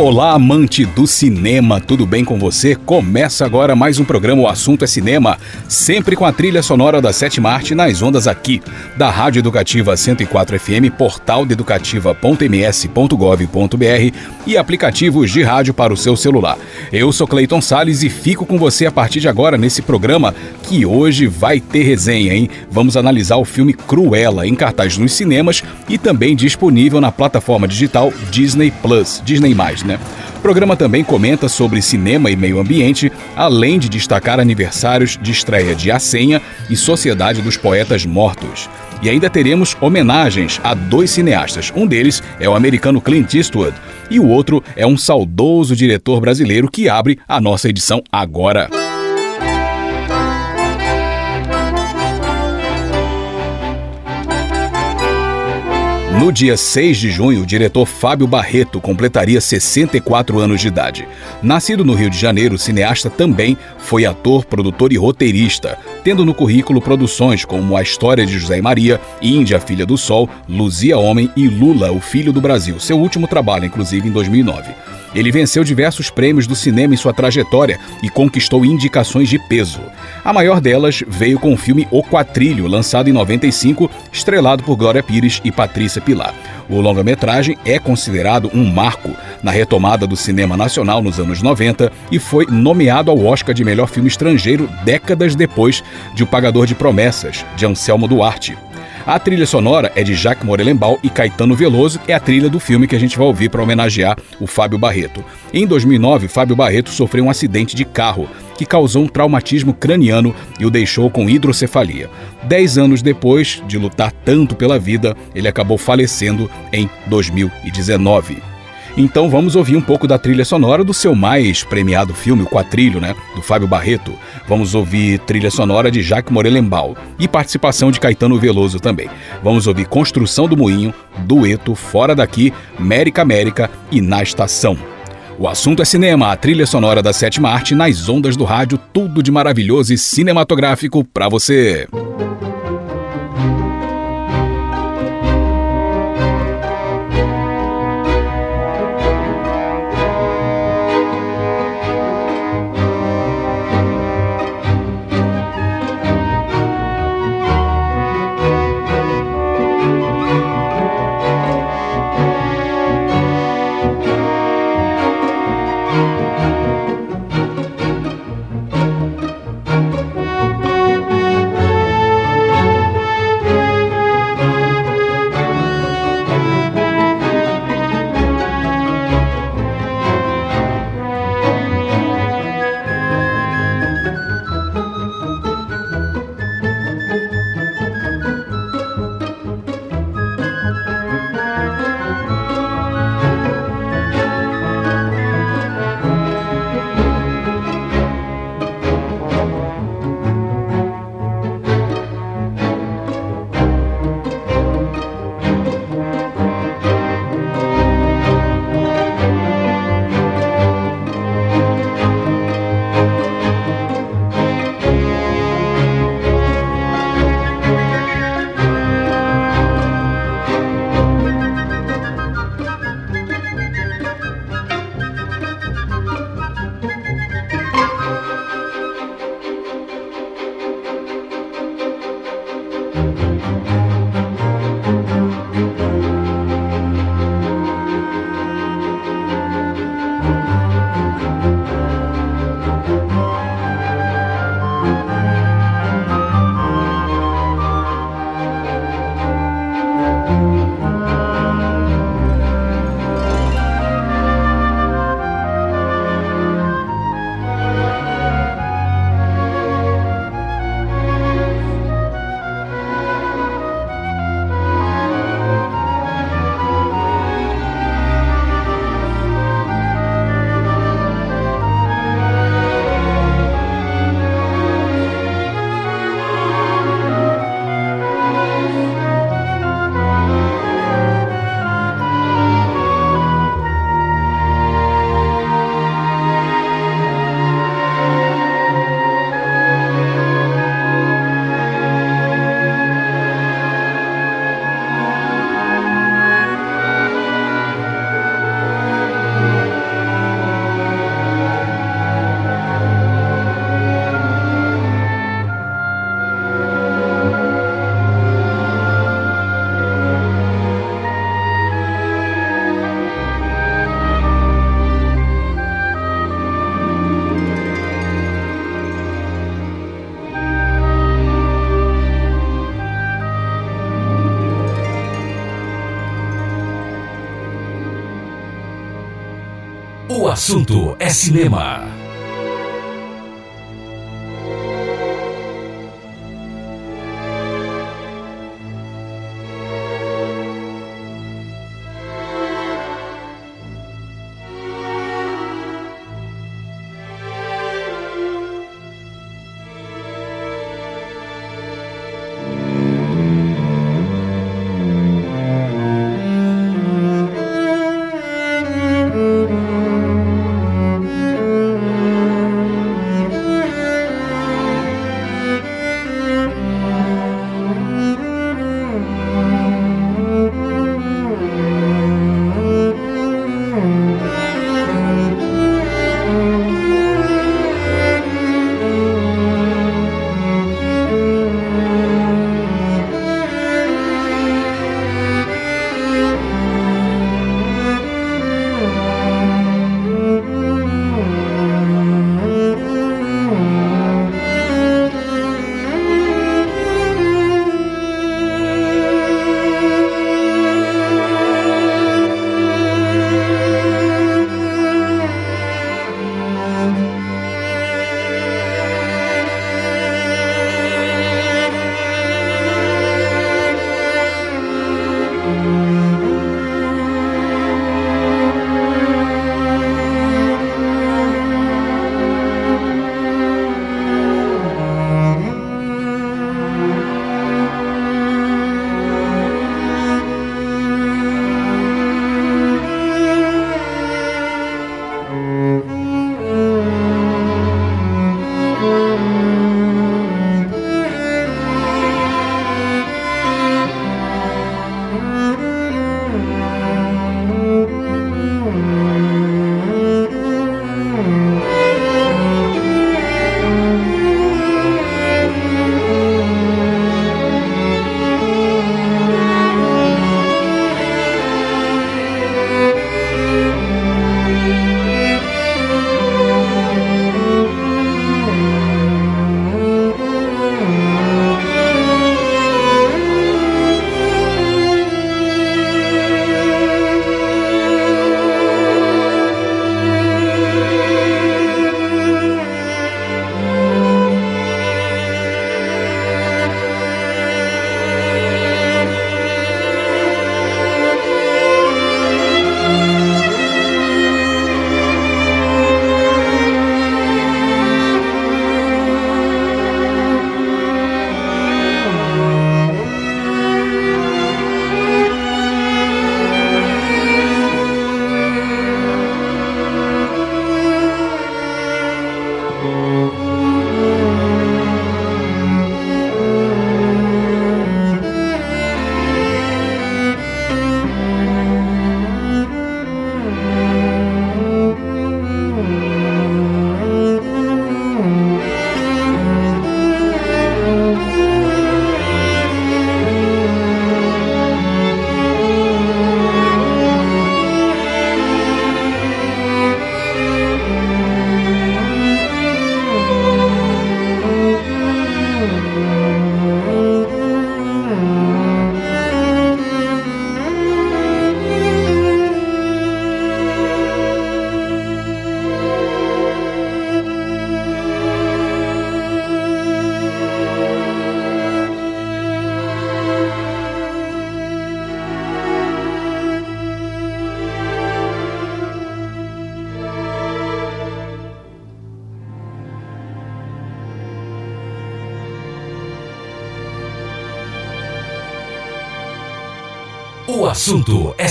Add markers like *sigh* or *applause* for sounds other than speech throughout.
Olá, amante do cinema, tudo bem com você? Começa agora mais um programa O Assunto é Cinema, sempre com a trilha sonora da Sétima Arte nas ondas aqui, da Rádio Educativa 104 FM, portal de educativa.ms.gov.br e aplicativos de rádio para o seu celular. Eu sou Cleiton Sales e fico com você a partir de agora nesse programa que hoje vai ter resenha, hein? Vamos analisar o filme Cruella, em cartaz nos cinemas e também disponível na plataforma digital Disney Plus, Disney+. Né? O programa também comenta sobre cinema e meio ambiente, além de destacar aniversários de estreia de A Senha e Sociedade dos Poetas Mortos. E ainda teremos homenagens a dois cineastas. Um deles é o americano Clint Eastwood e o outro é um saudoso diretor brasileiro que abre a nossa edição agora. No dia 6 de junho, o diretor Fábio Barreto completaria 64 anos de idade. Nascido no Rio de Janeiro, o cineasta também foi ator, produtor e roteirista, tendo no currículo produções como A História de José e Maria, Índia, Filha do Sol, Luzia Homem e Lula, o Filho do Brasil, seu último trabalho, inclusive, em 2009. Ele venceu diversos prêmios do cinema em sua trajetória e conquistou indicações de peso. A maior delas veio com o filme O Quatrilho, lançado em 95, estrelado por Glória Pires e Patrícia Pilar. O longa-metragem é considerado um marco na retomada do cinema nacional nos anos 90 e foi nomeado ao Oscar de melhor filme estrangeiro décadas depois de O Pagador de Promessas, de Anselmo Duarte. A trilha sonora é de Jacques Morelenbaum e Caetano Veloso, é a trilha do filme que a gente vai ouvir para homenagear o Fábio Barreto. Em 2009, Fábio Barreto sofreu um acidente de carro que causou um traumatismo craniano e o deixou com hidrocefalia. Dez anos depois de lutar tanto pela vida, ele acabou falecendo em 2019. Então vamos ouvir um pouco da trilha sonora do seu mais premiado filme, O Quatrilho, né? Do Fábio Barreto. Vamos ouvir trilha sonora de Jacques Morelenbaum e participação de Caetano Veloso também. Vamos ouvir Construção do Moinho, Dueto, Fora Daqui, Mérica América e Na Estação. O assunto é cinema, a trilha sonora da sétima arte nas ondas do rádio, tudo de maravilhoso e cinematográfico para você. Assunto é cinema.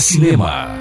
Cinema.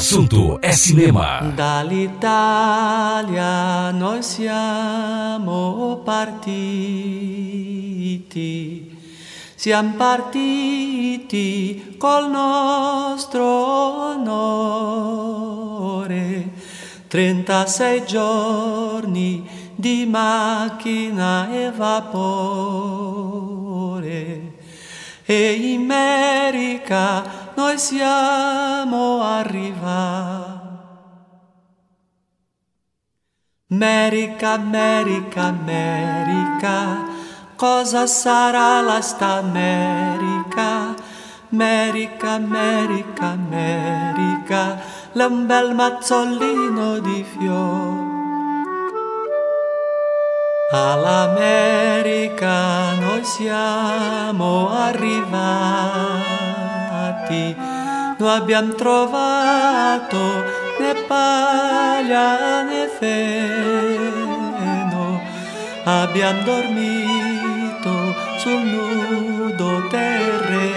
Assunto é cinema. Dall'Italia noi siamo partiti. Siamo partiti col nostro onore. 36 giorni di macchina e vapore. E in America noi siamo arrivati. America, America, America, cosa sarà la sta America? America, America, America, l'un bel mazzolino di fiori. All'America noi siamo arrivati, noi abbiamo trovato né paglia né feno, abbiamo dormito sul nudo terreno,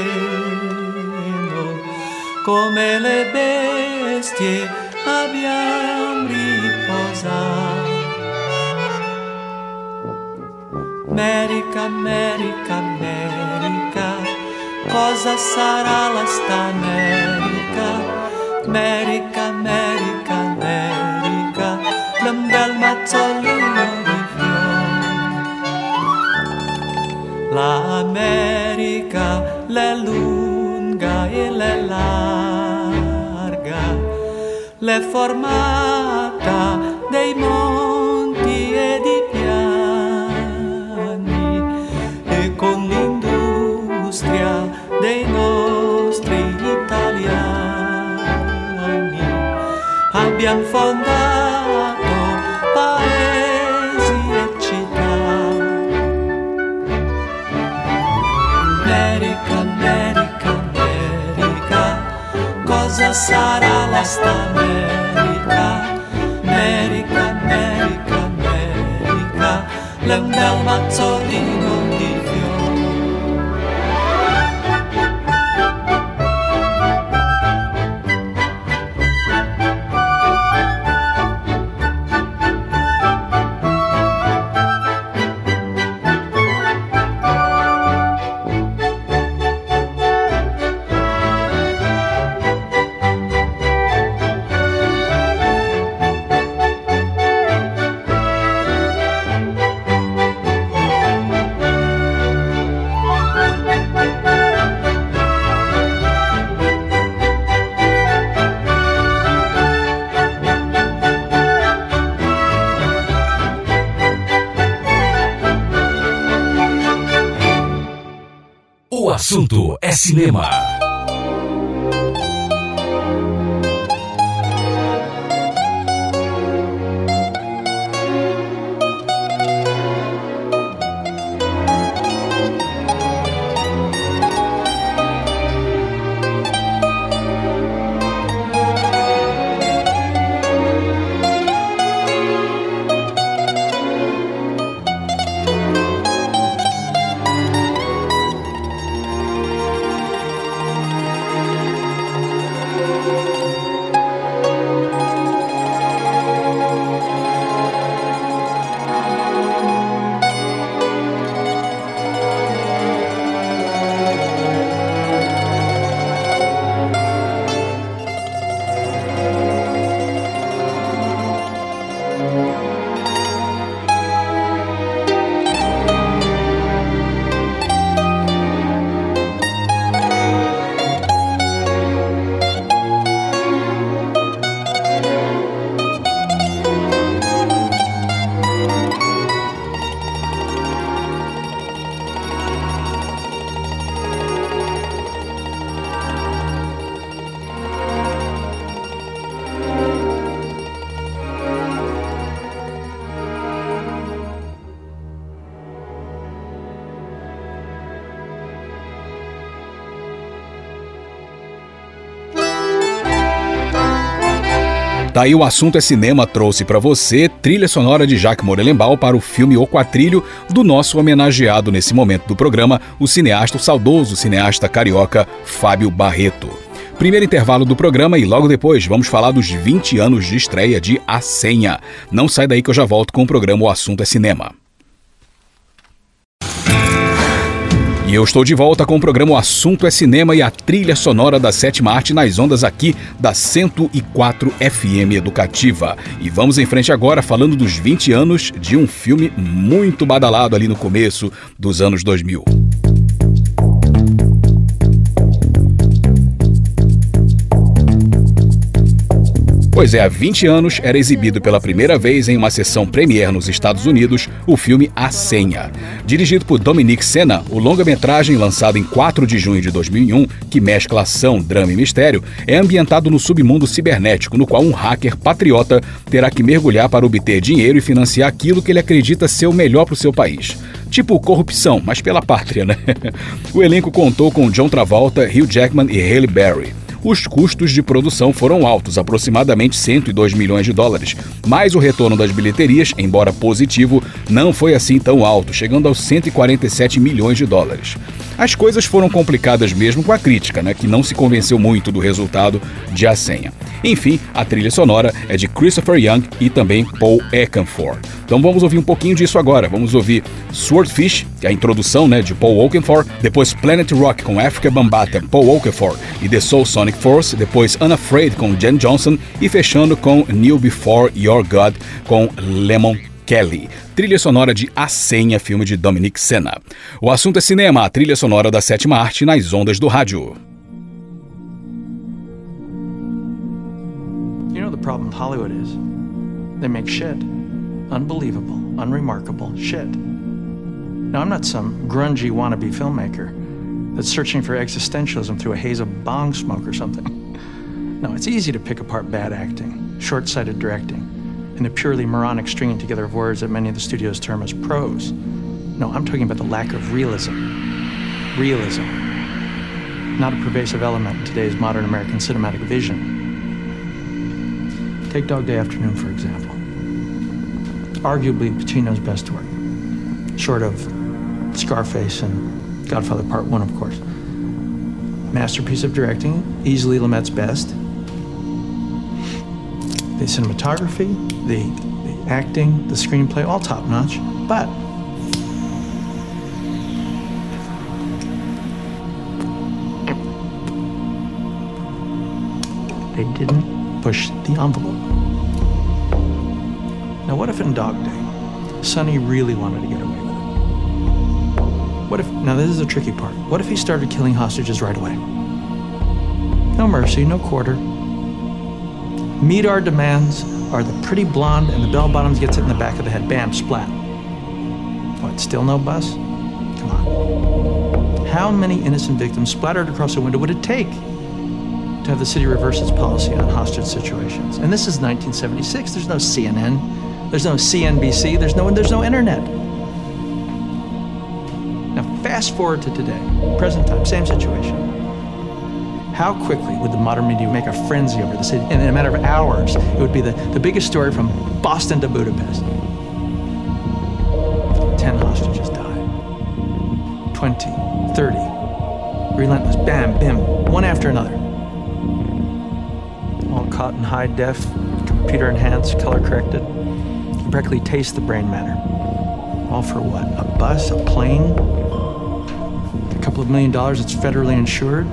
come le bestie abbiamo riposato. America, America, America, cosa sarà la sta America? America, America, America, un bel mazzolino di fiori. L'America l'è lunga e l'è larga, l'è formata dei monti e di con l'industria dei nostri italiani abbiamo fondato paesi e città. America, America, America, cosa sarà la sta America? America, America, America, l'un bel mazzolino assunto é cinema. Daí o assunto é cinema trouxe para você trilha sonora de Jacques Morelenbaum para o filme O Quatrilho do nosso homenageado nesse momento do programa, o cineasta, o saudoso cineasta carioca Fábio Barreto. Primeiro intervalo do programa e logo depois vamos falar dos 20 anos de estreia de A Senha. Não sai daí que eu já volto com o programa O Assunto é Cinema. Eu estou de volta com o programa O Assunto é Cinema e a trilha sonora da sétima arte nas ondas aqui da 104 FM Educativa. E vamos em frente agora falando dos 20 anos de um filme muito badalado ali no começo dos anos 2000. Pois é, há 20 anos era exibido pela primeira vez em uma sessão premiere nos Estados Unidos o filme A Senha. Dirigido por Dominique Senna, o longa-metragem, lançado em 4 de junho de 2001, que mescla ação, drama e mistério, é ambientado no submundo cibernético, no qual um hacker patriota terá que mergulhar para obter dinheiro e financiar aquilo que ele acredita ser o melhor para o seu país. Tipo corrupção, mas pela pátria, né? *laughs* o elenco contou com John Travolta, Hugh Jackman e Halle Berry. Os custos de produção foram altos, aproximadamente 102 milhões de dólares, mas o retorno das bilheterias, embora positivo, não foi assim tão alto, chegando aos 147 milhões de dólares. As coisas foram complicadas mesmo com a crítica, né, que não se convenceu muito do resultado de A Senha. Enfim, a trilha sonora é de Christopher Young e também Paul Eckenfor. Então vamos ouvir um pouquinho disso agora. Vamos ouvir Swordfish, que é a introdução né, de Paul Oakenfold, depois Planet Rock com Africa Bambata, Paul Oakenfold e The Soul Sonic Force, depois Unafraid com Jen Johnson e fechando com New Before Your God com Lemon Kelly, trilha sonora de A Senha, filme de Dominic Senna. O assunto é cinema, a trilha sonora da sétima arte nas ondas do rádio. You know the problem Hollywood is? They make shit. Unbelievable, unremarkable shit. Now, I'm not some grungy wannabe filmmaker that's searching for existentialism through a haze of bong smoke or something. No, it's easy to pick apart bad acting, short sighted directing, and the purely moronic stringing together of words that many of the studios term as prose. No, I'm talking about the lack of realism. Realism. Not a pervasive element in today's modern American cinematic vision. Take Dog Day Afternoon, for example. Arguably Pacino's best work, short of Scarface and Godfather Part 1, of course. Masterpiece of directing, easily Lumet's best. The cinematography, the, the acting, the screenplay, all top notch. But they didn't push the envelope. Now, what if in Dog Day, Sonny really wanted to get away? What if, now this is a tricky part, what if he started killing hostages right away? No mercy, no quarter. Meet our demands are the pretty blonde and the bell bottoms gets it in the back of the head. Bam, splat. What, still no bus? Come on. How many innocent victims splattered across a window would it take to have the city reverse its policy on hostage situations? And this is 1976. There's no CNN. There's no CNBC. There's no, there's no internet. Fast forward to today, present time, same situation. How quickly would the modern media make a frenzy over the city? And in a matter of hours, it would be the, the biggest story from Boston to Budapest. 10 hostages die. 20, 30. Relentless, bam, bim, one after another. All caught in high def, computer enhanced, color corrected. You practically taste the brain matter. All for what? A bus, a plane? Couple of million dollars It's federally insured?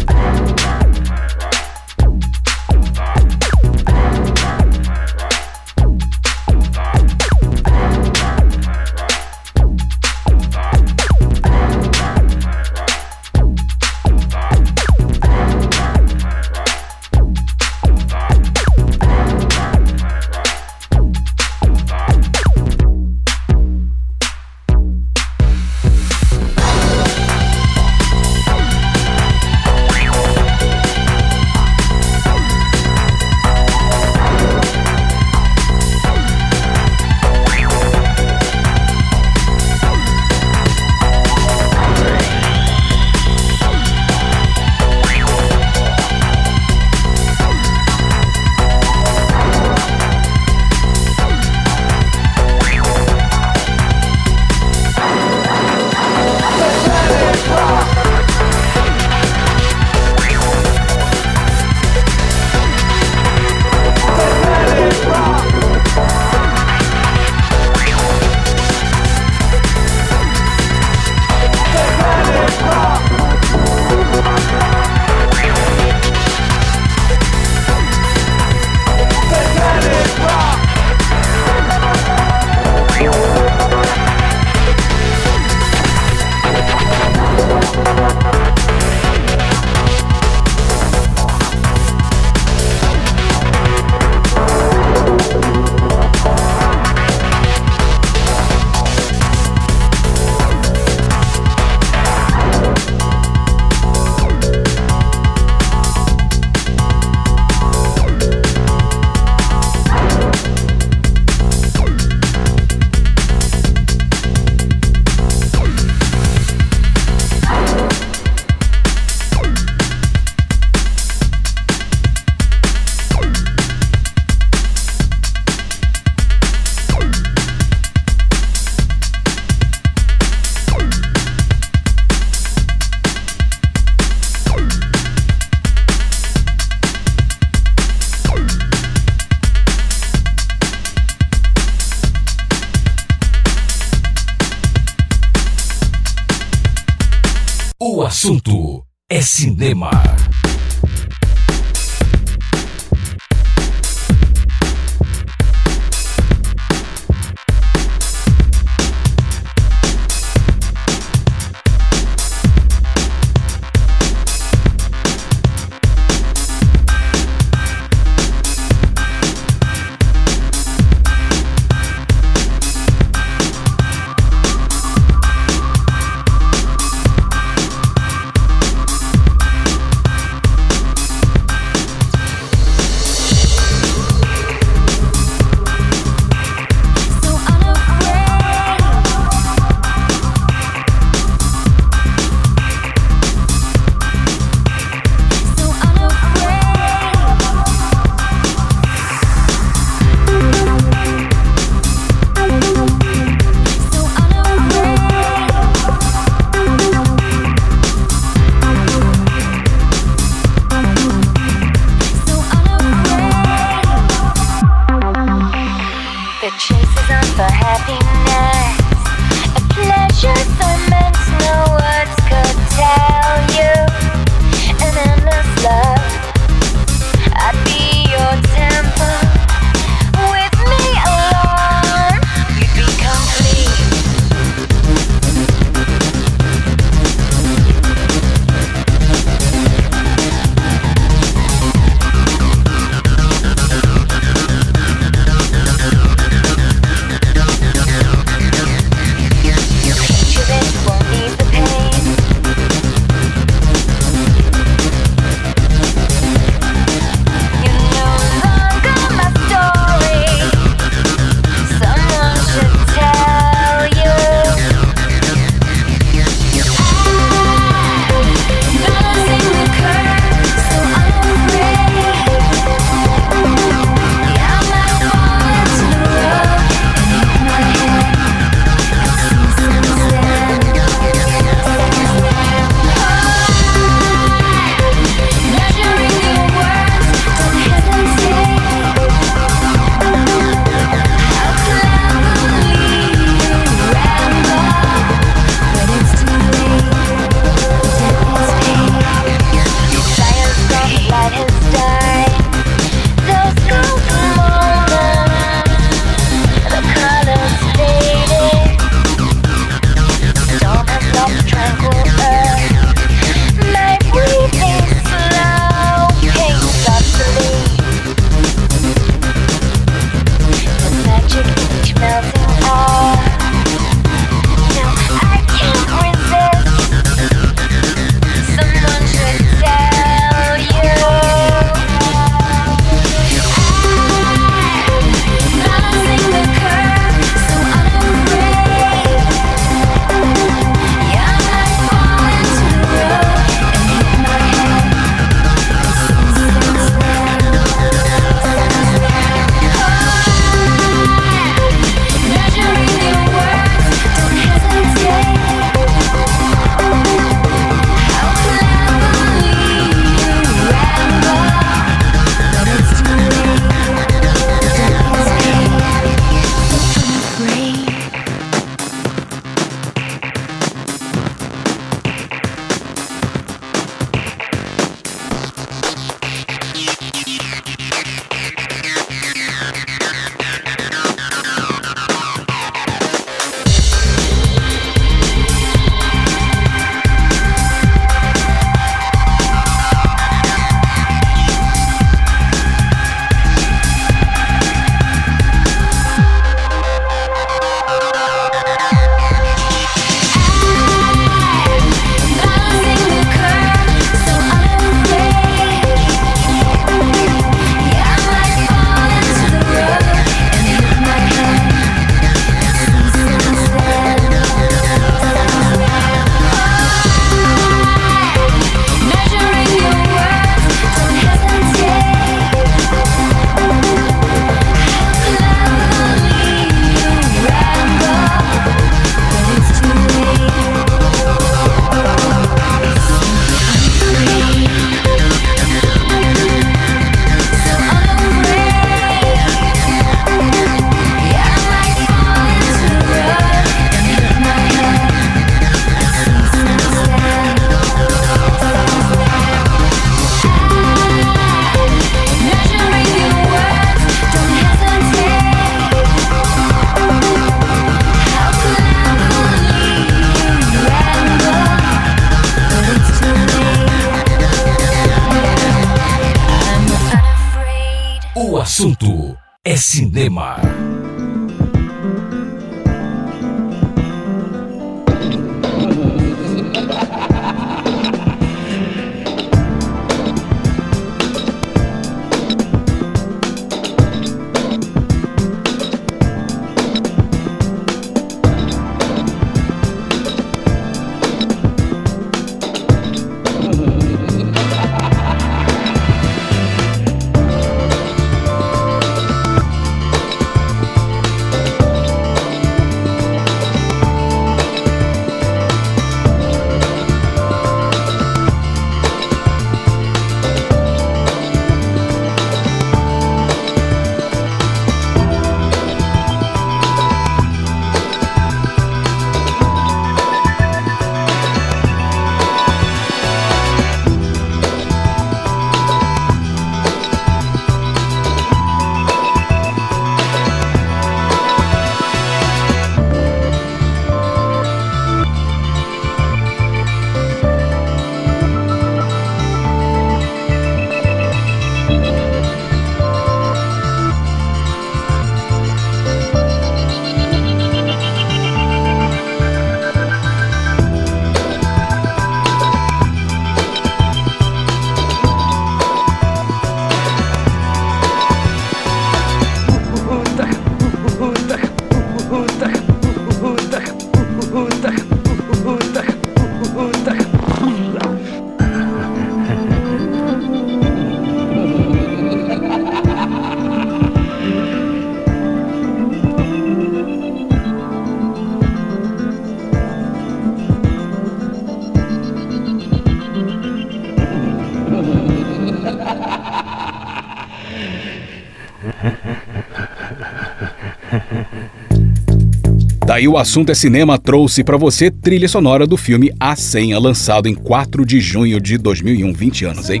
Daí o assunto é cinema trouxe para você trilha sonora do filme A Senha, lançado em 4 de junho de 2001, 20 anos, hein?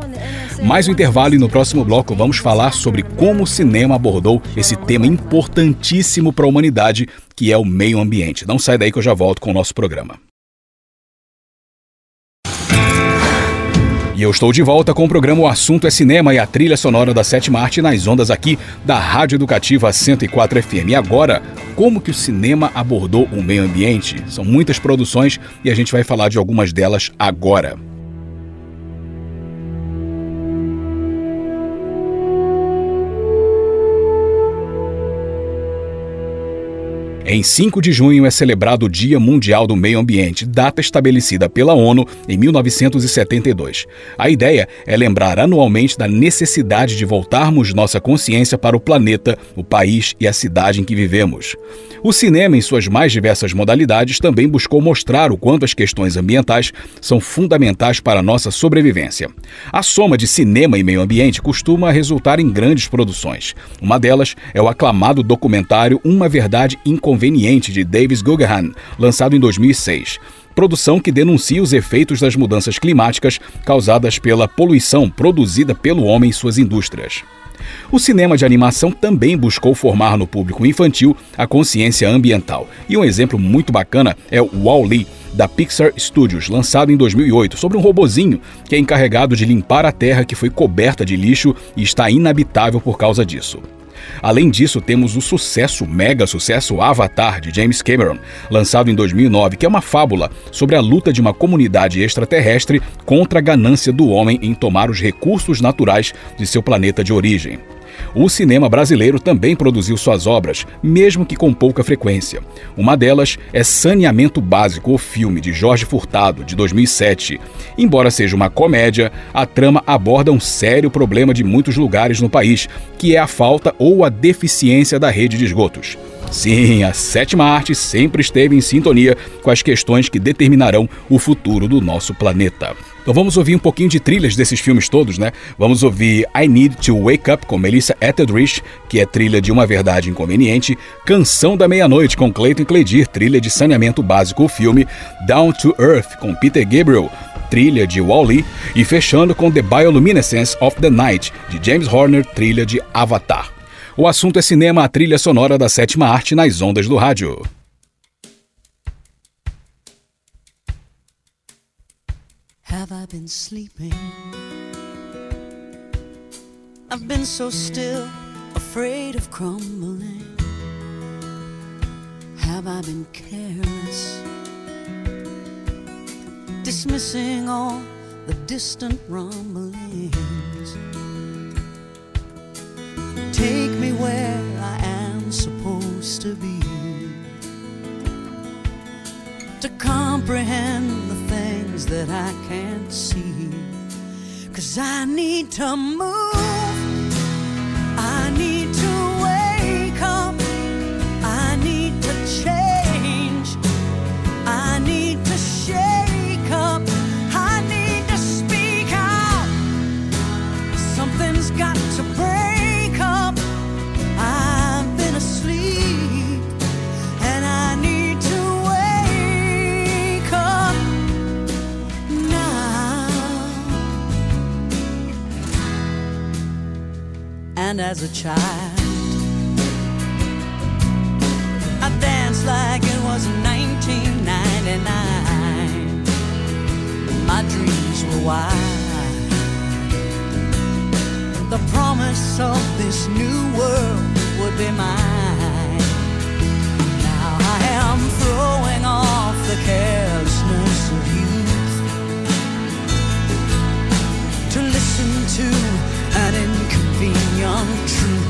Mais um intervalo e no próximo bloco vamos falar sobre como o cinema abordou esse tema importantíssimo para a humanidade, que é o meio ambiente. Não sai daí que eu já volto com o nosso programa. E eu estou de volta com o programa O Assunto é Cinema e a trilha sonora da sétima arte nas ondas aqui da Rádio Educativa 104 FM. E agora, como que o cinema abordou o meio ambiente? São muitas produções e a gente vai falar de algumas delas agora. Em 5 de junho é celebrado o Dia Mundial do Meio Ambiente, data estabelecida pela ONU em 1972. A ideia é lembrar anualmente da necessidade de voltarmos nossa consciência para o planeta, o país e a cidade em que vivemos. O cinema, em suas mais diversas modalidades, também buscou mostrar o quanto as questões ambientais são fundamentais para a nossa sobrevivência. A soma de cinema e meio ambiente costuma resultar em grandes produções. Uma delas é o aclamado documentário Uma Verdade Inconveniente Conveniente de Davis Guggenheim, lançado em 2006 produção que denuncia os efeitos das mudanças climáticas causadas pela poluição produzida pelo homem e suas indústrias. O cinema de animação também buscou formar no público infantil a consciência ambiental. E um exemplo muito bacana é o Wall-E, da Pixar Studios, lançado em 2008, sobre um robozinho que é encarregado de limpar a terra que foi coberta de lixo e está inabitável por causa disso. Além disso, temos o sucesso, mega sucesso Avatar de James Cameron, lançado em 2009, que é uma fábula sobre a luta de uma comunidade extraterrestre contra a ganância do homem em tomar os recursos naturais de seu planeta de origem. O cinema brasileiro também produziu suas obras, mesmo que com pouca frequência. Uma delas é Saneamento Básico, o filme de Jorge Furtado, de 2007. Embora seja uma comédia, a trama aborda um sério problema de muitos lugares no país, que é a falta ou a deficiência da rede de esgotos. Sim, a sétima arte sempre esteve em sintonia com as questões que determinarão o futuro do nosso planeta. Então vamos ouvir um pouquinho de trilhas desses filmes todos, né? Vamos ouvir I Need to Wake Up com Melissa Etheridge, que é trilha de Uma Verdade Inconveniente, Canção da Meia-Noite com Clayton Cledir, trilha de Saneamento Básico, o filme Down to Earth com Peter Gabriel, trilha de Wall-E, e fechando com The Bioluminescence of the Night de James Horner, trilha de Avatar. O assunto é cinema, a trilha sonora da sétima arte nas ondas do rádio. Have I been sleeping? I've been so still afraid of crumbling? Have I been careless? Dismissing all the distant rumblings. Take me where I am supposed to be. To comprehend things that I can't see. Cause I need to move. I need to wake up. I need to change. And as a child, I danced like it was 1999. My dreams were wild. The promise of this new world would be mine. Now I am throwing off the carelessness of youth to listen to an living young truth.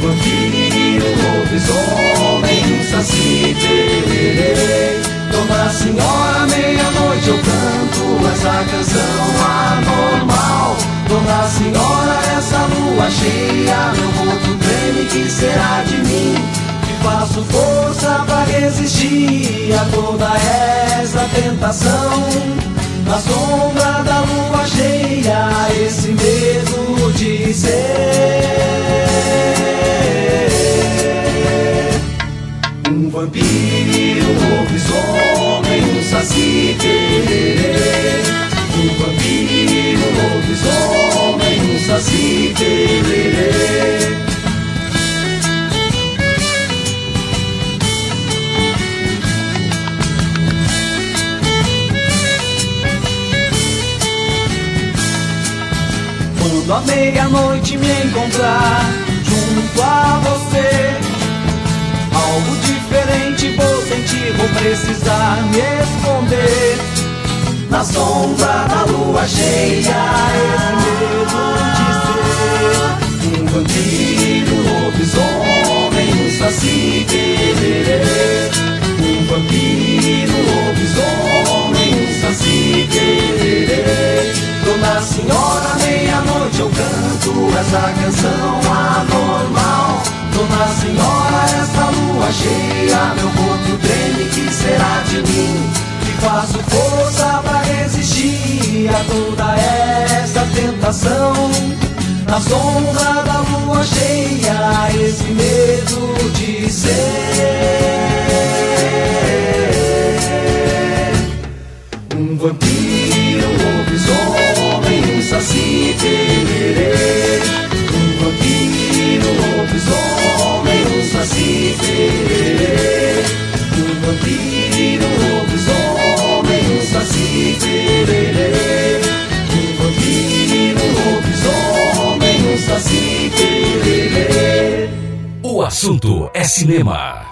Vampiro, lobisomem, um saci pererê. Dona Senhora, meia-noite eu canto essa canção anormal. Dona Senhora, essa lua cheia, meu corpo treme, que será de mim? Que faço força pra resistir a toda essa tentação. Na sombra da lua cheia, esse medo de ser vampiro, um lobisomem, um saci tererê. Um vampiro, um lobisomem, um saci tererê. Quando a meia-noite me encontrar junto a você Diferente vou sentir, vou precisar me esconder. Na sombra da lua cheia, esse medo de ser um vampiro, um lobisomem, um saci querer. Um vampiro, um lobisomem, um saci querer. Dona Senhora, meia-noite eu canto essa canção anormal. Dona Senhora, cheia, meu corpo treme, que será de mim? Que faço força pra resistir a toda essa tentação. Na sombra da lua cheia, esse medo de ser um vampiro, um lobisomem, um saci tererê. Um lobisomem, um saci tererê. Um vampiro, um lobisomem, um saci tererê. Um vampiro, um lobisomem, saci tererê. O assunto é cinema.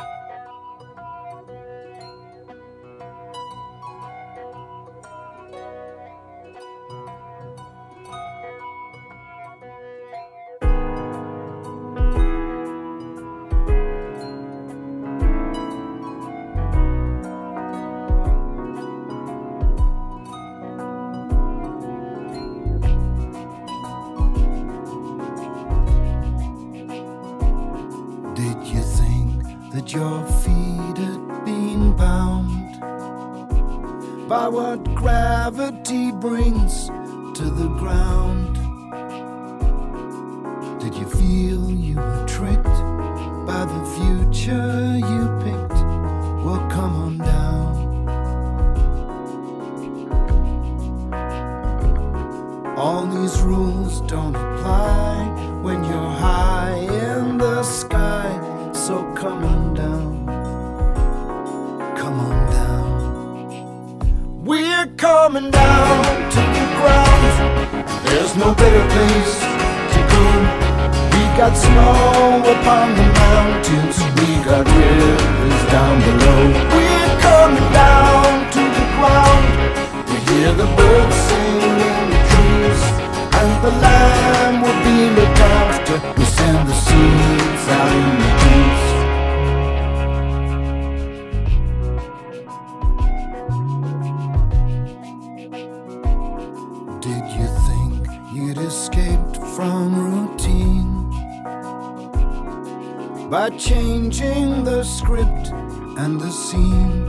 The script and the scene?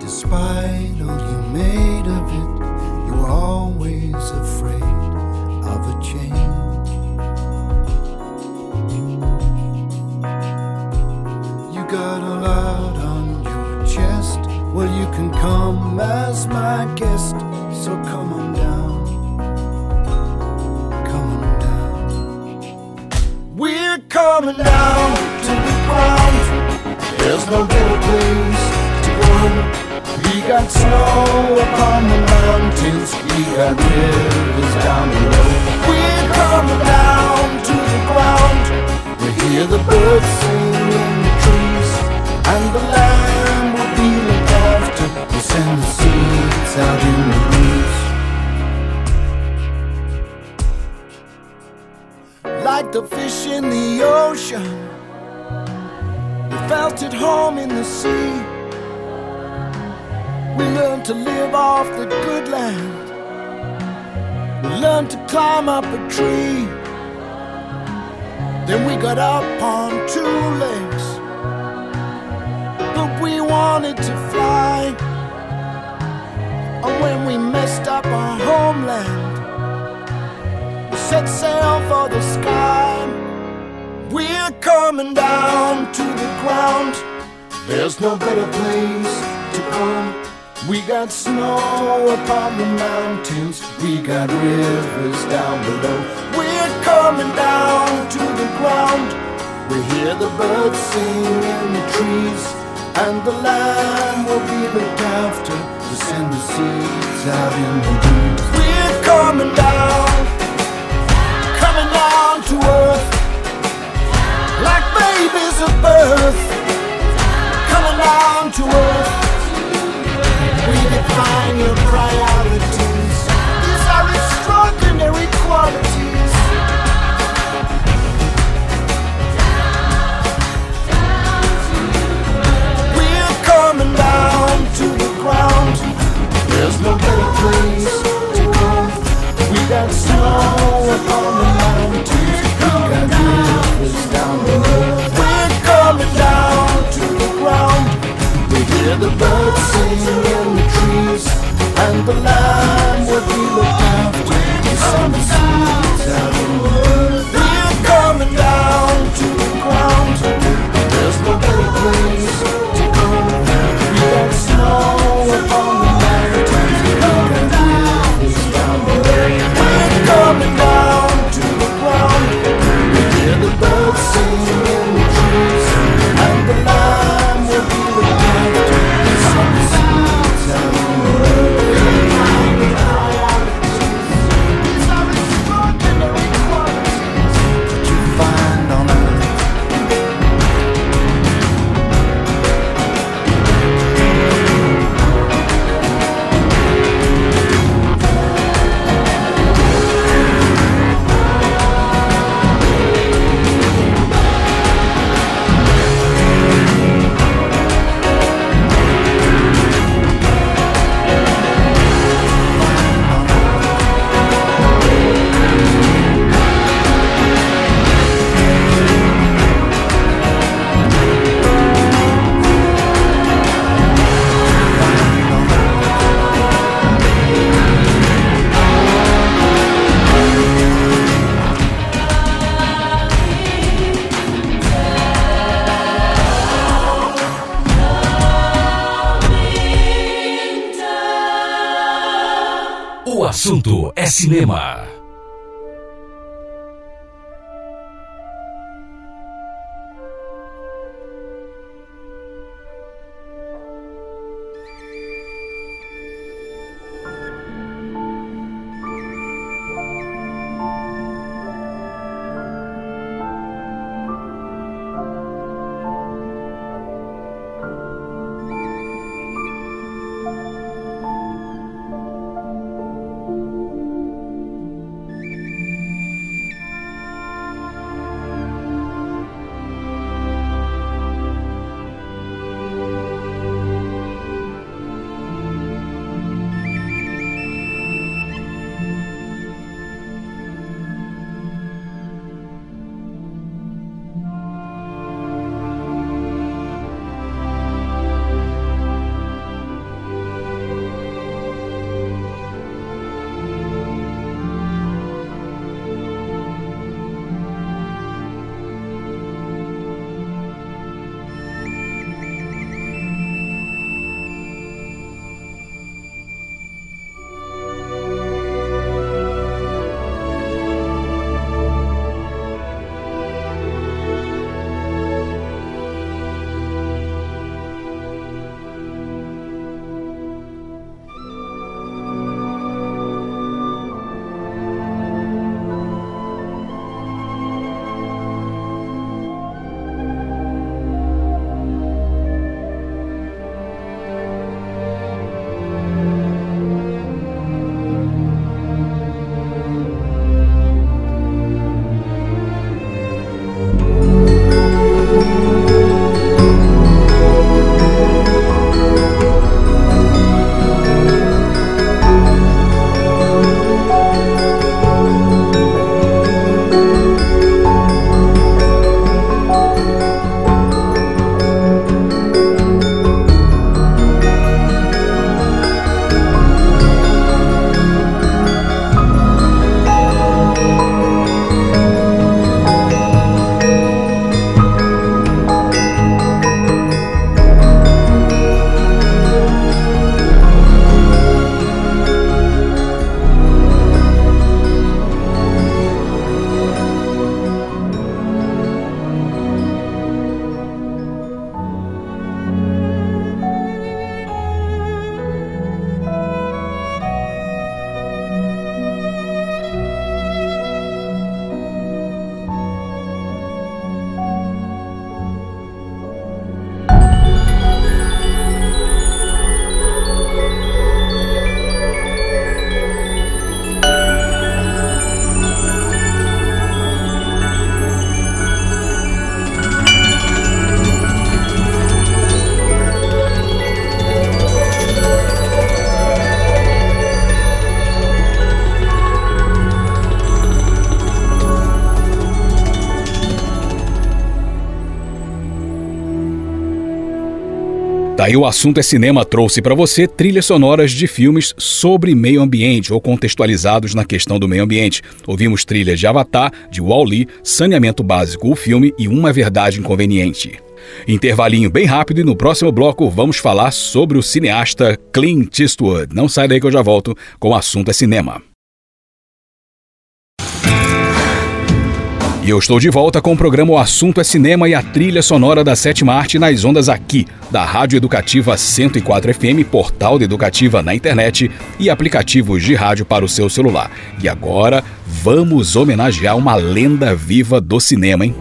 Despite all you made of it, you were always afraid of a change. You got a lot on your chest. Well, you can come as my guest, so come on down. Come on down. We're coming down. No better place to go. We got snow upon the mountains. We got rivers down below. We're coming down to the ground. We hear the birds sing in the trees, and the land will be looked after. We send the seeds out in the breeze. Like the fish in the ocean, felt at home in the sea. We learned to live off the good land. We learned to climb up a tree. Then we got up on two legs. But we wanted to fly. And when we messed up our homeland, we set sail for the sky. We're coming down to the ground. There's no better place to come. We got snow upon the mountains. We got rivers down below. We're coming down to the ground. We hear the birds sing in the trees, and the land will be looked after to send the seeds out in the deep. We're coming down, coming down to earth, like babies at birth, coming down to earth. We define your priorities. These are extraordinary qualities. We're coming down to the ground. There's no better place to go. We got snow upon the mountains. We got rivers down below. We're coming down to the ground. We hear the birds sing in the trees, and the land will be looked after. Out in the. We're coming down to the ground. There's no better place the cinema. Aí o assunto é cinema trouxe para você trilhas sonoras de filmes sobre meio ambiente ou contextualizados na questão do meio ambiente. Ouvimos trilhas de Avatar, de Wall-E, Saneamento Básico, o filme e Uma Verdade Inconveniente. Intervalinho bem rápido e no próximo bloco vamos falar sobre o cineasta Clint Eastwood. Não sai daí que eu já volto com o assunto é cinema. E eu estou de volta com o programa O Assunto é Cinema e a trilha sonora da sétima arte nas ondas aqui, da Rádio Educativa 104 FM, portal da Educativa na internet e aplicativos de rádio para o seu celular. E agora, vamos homenagear uma lenda viva do cinema, hein?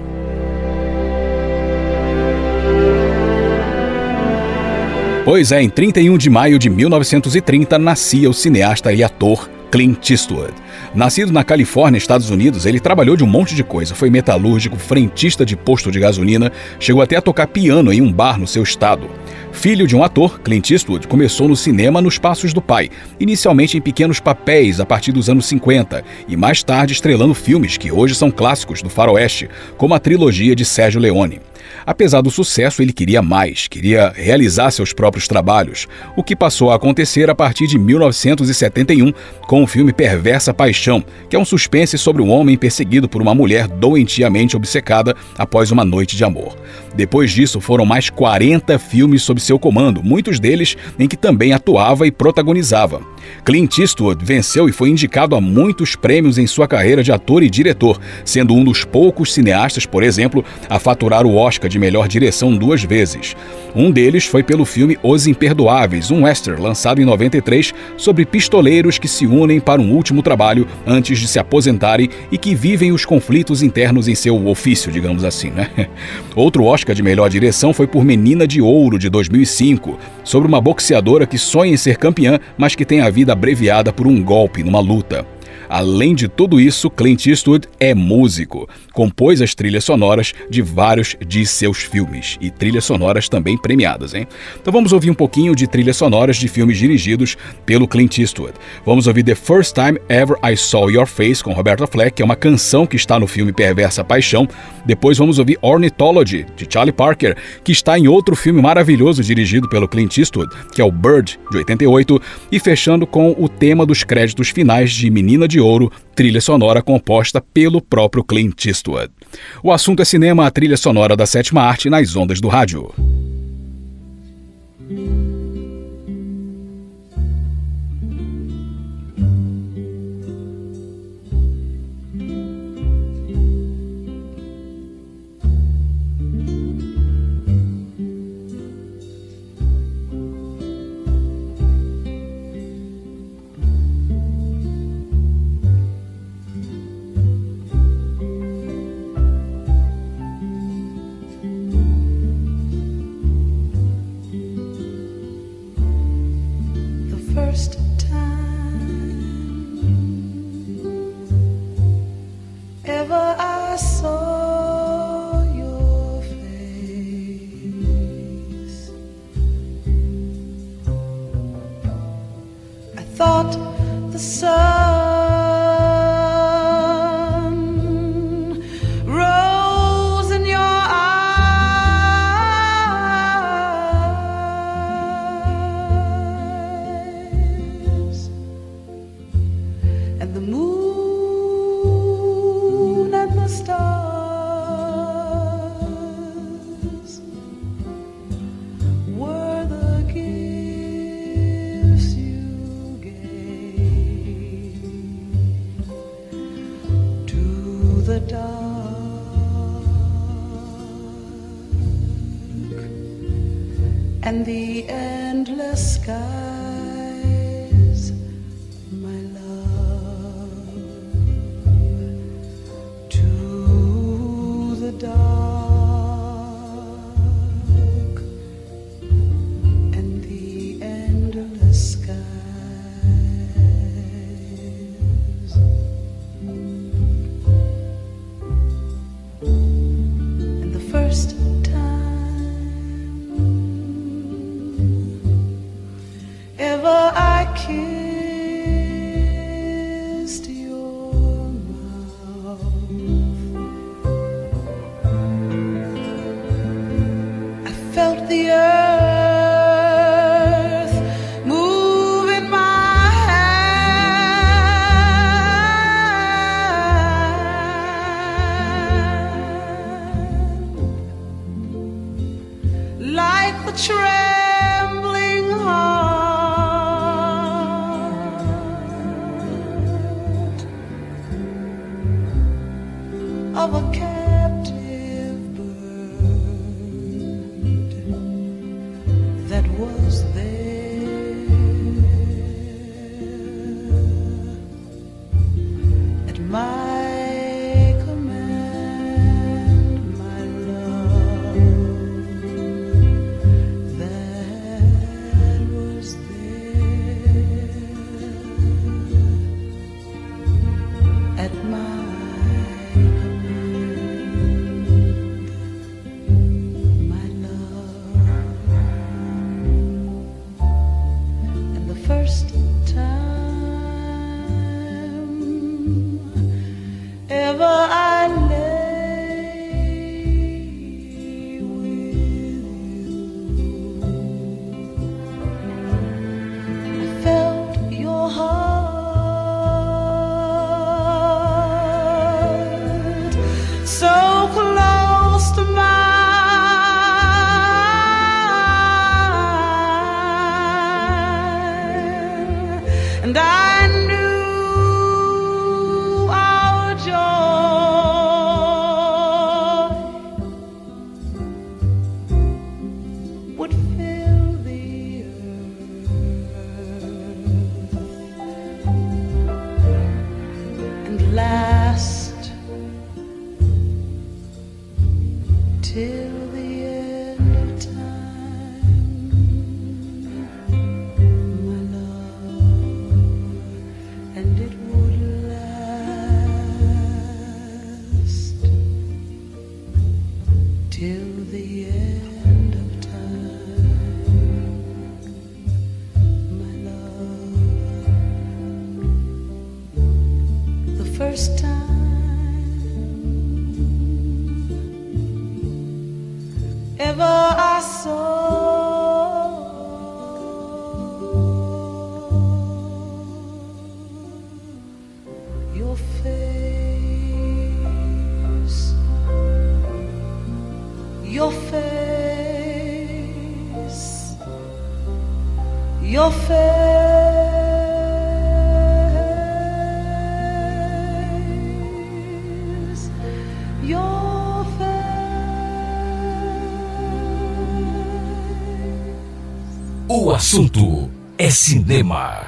Pois é, em 31 de maio de 1930 nascia o cineasta e ator Clint Eastwood. Nascido na Califórnia, Estados Unidos, ele trabalhou de um monte de coisa. Foi metalúrgico, frentista de posto de gasolina, chegou até a tocar piano em um bar no seu estado. Filho de um ator, Clint Eastwood começou no cinema nos passos do pai, inicialmente em pequenos papéis a partir dos anos 50 e mais tarde estrelando filmes que hoje são clássicos do faroeste, como a trilogia de Sérgio Leone. Apesar do sucesso, ele queria mais, queria realizar seus próprios trabalhos, o que passou a acontecer a partir de 1971 com o filme Perversa Paixão, que é um suspense sobre um homem perseguido por uma mulher doentiamente obcecada após uma noite de amor. Depois disso, foram mais 40 filmes sob seu comando, muitos deles em que também atuava e protagonizava. Clint Eastwood venceu e foi indicado a muitos prêmios em sua carreira de ator e diretor, sendo um dos poucos cineastas, por exemplo, a faturar o Oscar de melhor direção duas vezes. Um deles foi pelo filme Os Imperdoáveis, um western lançado em 93 sobre pistoleiros que se unem para um último trabalho antes de se aposentarem e que vivem os conflitos internos em seu ofício, digamos assim, né? *laughs* Outro Oscar de melhor direção foi por Menina de Ouro de 2005, sobre uma boxeadora que sonha em ser campeã, mas que tem a vida abreviada por um golpe numa luta. Além de tudo isso, Clint Eastwood é músico. Compôs as trilhas sonoras de vários de seus filmes e trilhas sonoras também premiadas, hein? Então vamos ouvir um pouquinho de trilhas sonoras de filmes dirigidos pelo Clint Eastwood. Vamos ouvir The First Time Ever I Saw Your Face com Roberta Fleck, que é uma canção que está no filme Perversa Paixão. Depois vamos ouvir Ornithology de Charlie Parker, que está em outro filme maravilhoso dirigido pelo Clint Eastwood, que é o Bird de 88, e fechando com o tema dos créditos finais de Menina de Ouro, trilha sonora composta pelo próprio Clint Eastwood. O assunto é cinema, a trilha sonora da sétima arte nas ondas do rádio. Assunto é cinema.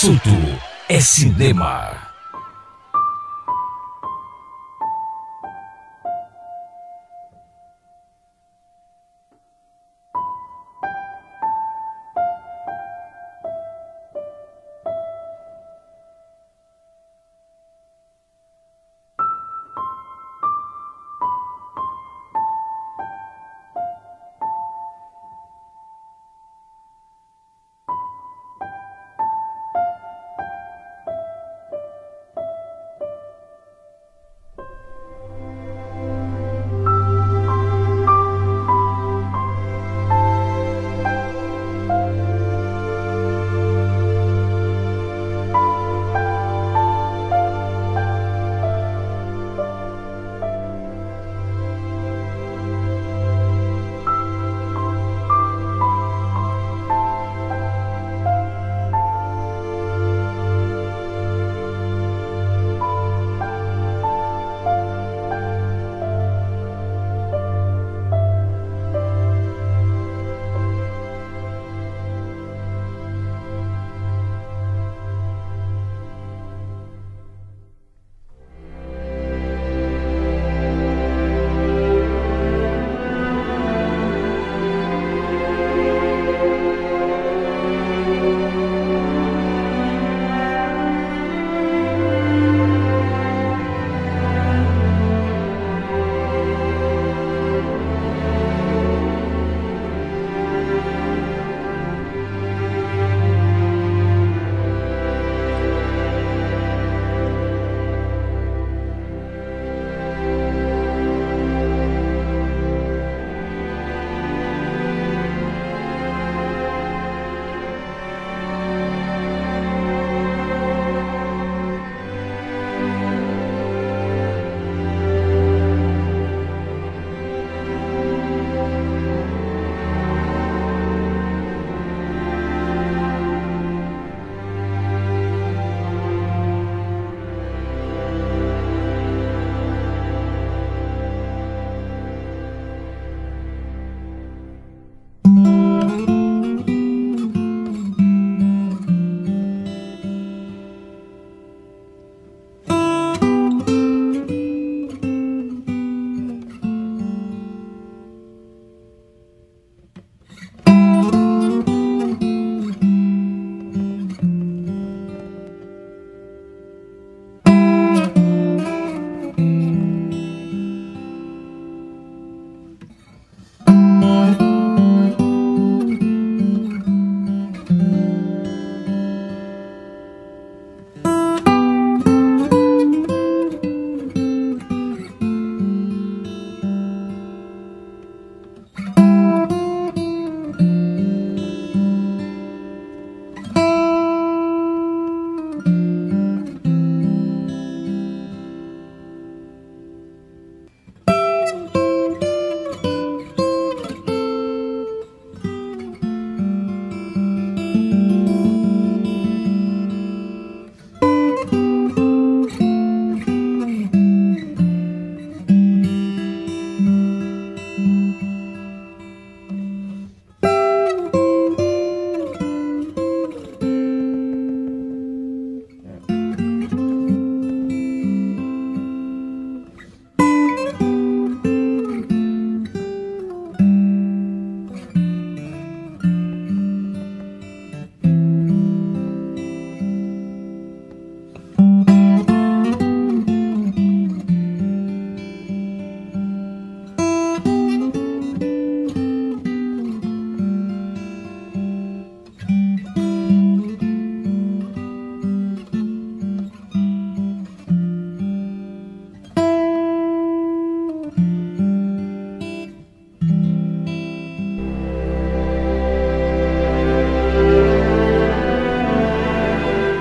Assunto é cinema.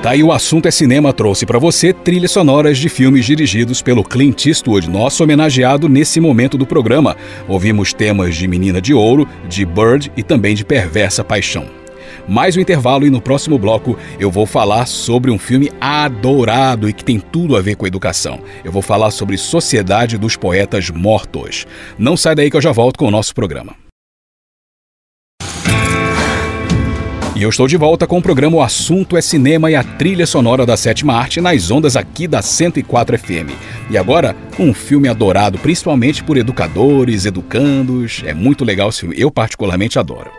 Daí o assunto é cinema trouxe para você trilhas sonoras de filmes dirigidos pelo Clint Eastwood, nosso homenageado nesse momento do programa. Ouvimos temas de Menina de Ouro, de Bird e também de Perversa Paixão. Mais um intervalo e no próximo bloco eu vou falar sobre um filme adorado e que tem tudo a ver com educação. Eu vou falar sobre Sociedade dos Poetas Mortos. Não sai daí que eu já volto com o nosso programa. E eu estou de volta com o programa O Assunto é Cinema e a trilha sonora da sétima arte nas ondas aqui da 104 FM. E agora, um filme adorado principalmente por educadores, educandos. É muito legal esse filme, eu particularmente adoro.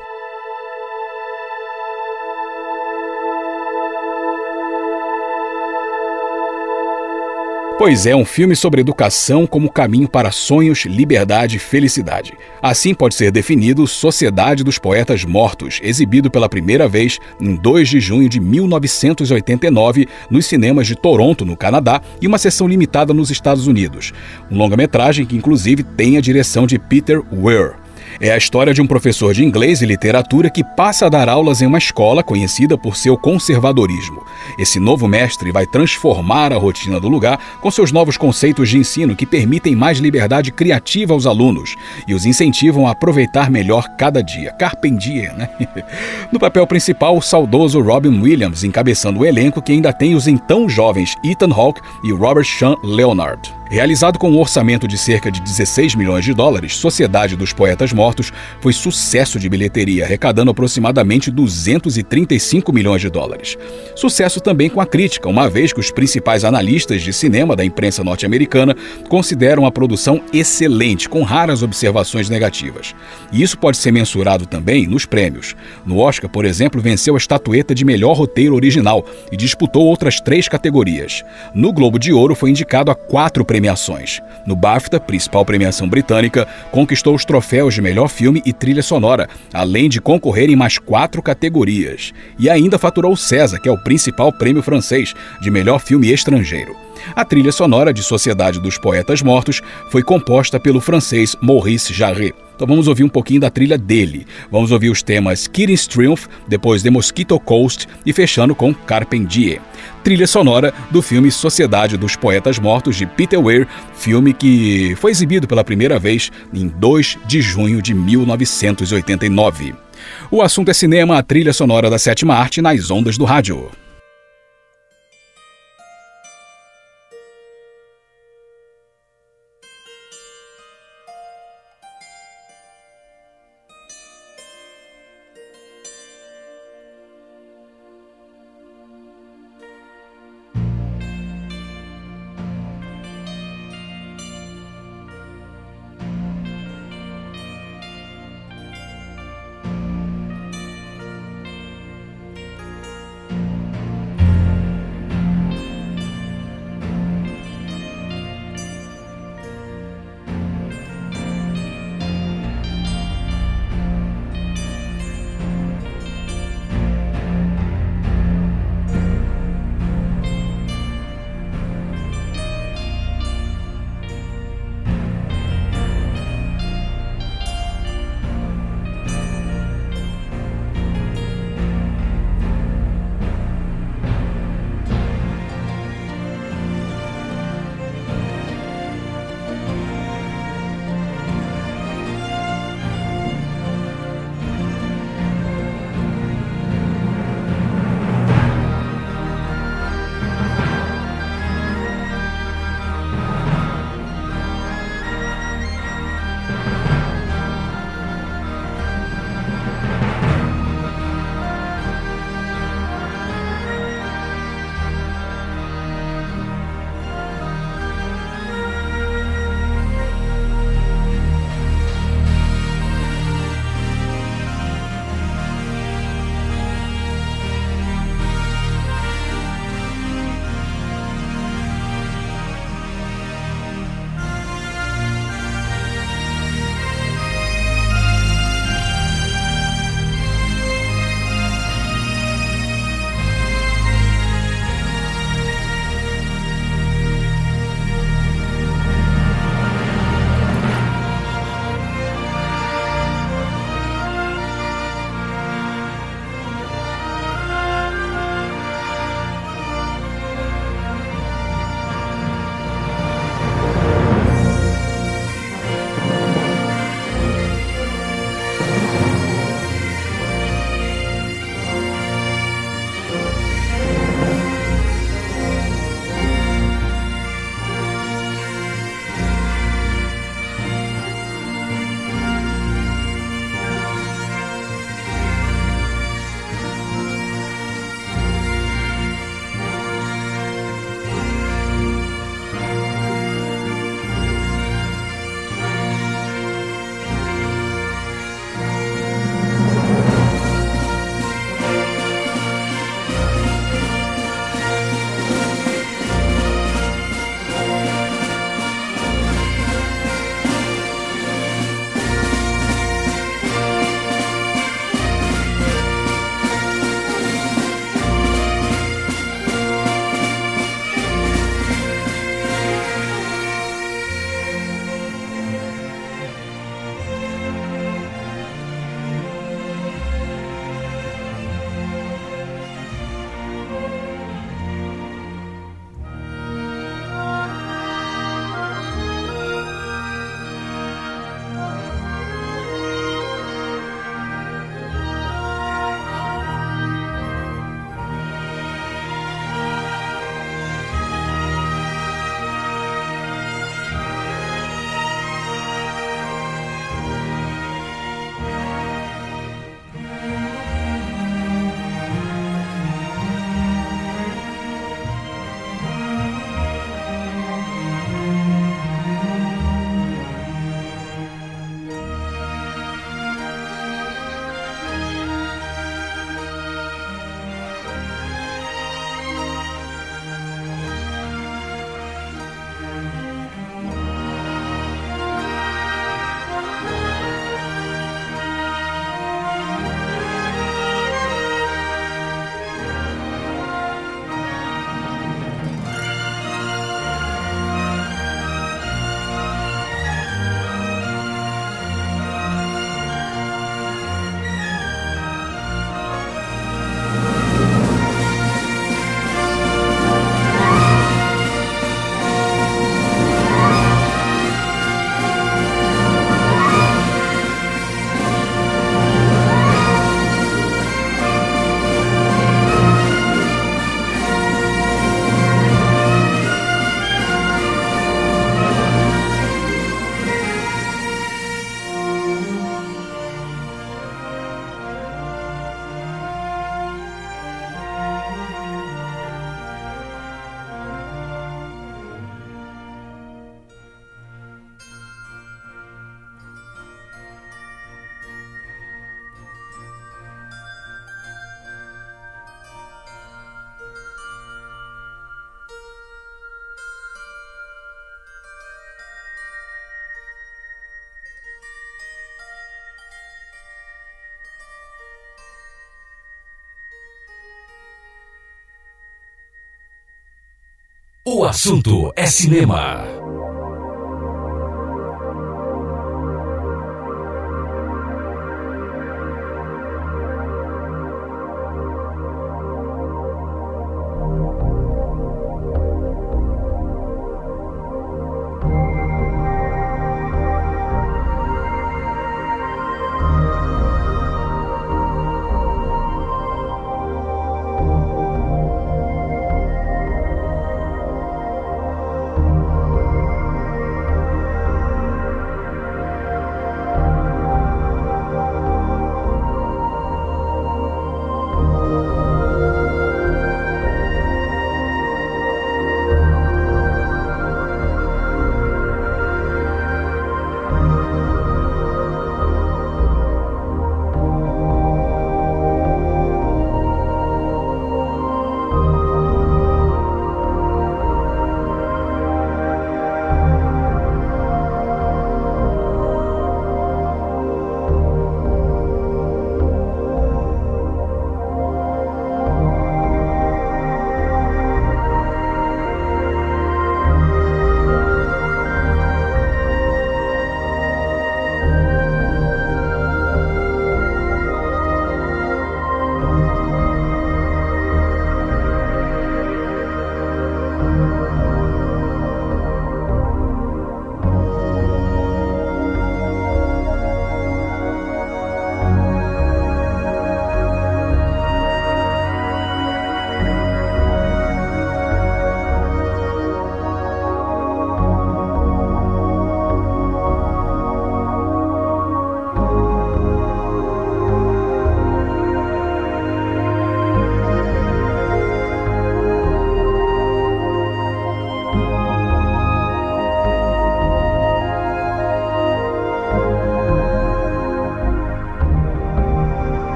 Pois é, um filme sobre educação como caminho para sonhos, liberdade e felicidade. Assim pode ser definido Sociedade dos Poetas Mortos, exibido pela primeira vez em 2 de junho de 1989 nos cinemas de Toronto, no Canadá, e uma sessão limitada nos Estados Unidos. Um longa-metragem que inclusive tem a direção de Peter Weir. É a história de um professor de inglês e literatura que passa a dar aulas em uma escola conhecida por seu conservadorismo. Esse novo mestre vai transformar a rotina do lugar com seus novos conceitos de ensino que permitem mais liberdade criativa aos alunos e os incentivam a aproveitar melhor cada dia. Carpe diem, né? *laughs* No papel principal, o saudoso Robin Williams encabeçando o elenco que ainda tem os então jovens Ethan Hawke e Robert Sean Leonard. Realizado com um orçamento de cerca de 16 milhões de dólares, Sociedade dos Poetas Mortos foi sucesso de bilheteria, arrecadando aproximadamente 235 milhões de dólares. Sucesso também com a crítica, uma vez que os principais analistas de cinema da imprensa norte-americana consideram a produção excelente, com raras observações negativas. E isso pode ser mensurado também nos prêmios. No Oscar, por exemplo, venceu a estatueta de melhor roteiro original e disputou outras três categorias. No Globo de Ouro foi indicado a quatro premiações premiações. No BAFTA, principal premiação britânica, conquistou os troféus de melhor filme e trilha sonora, além de concorrer em mais quatro categorias. E ainda faturou o César, que é o principal prêmio francês de melhor filme estrangeiro. A trilha sonora de Sociedade dos Poetas Mortos foi composta pelo francês Maurice Jarret. Então vamos ouvir um pouquinho da trilha dele. Vamos ouvir os temas Kidding's Triumph, depois The Mosquito Coast e fechando com Carpentier. Trilha sonora do filme Sociedade dos Poetas Mortos de Peter Weir, filme que foi exibido pela primeira vez em 2 de junho de 1989. O assunto é cinema, a trilha sonora da sétima arte nas ondas do rádio. O assunto é cinema.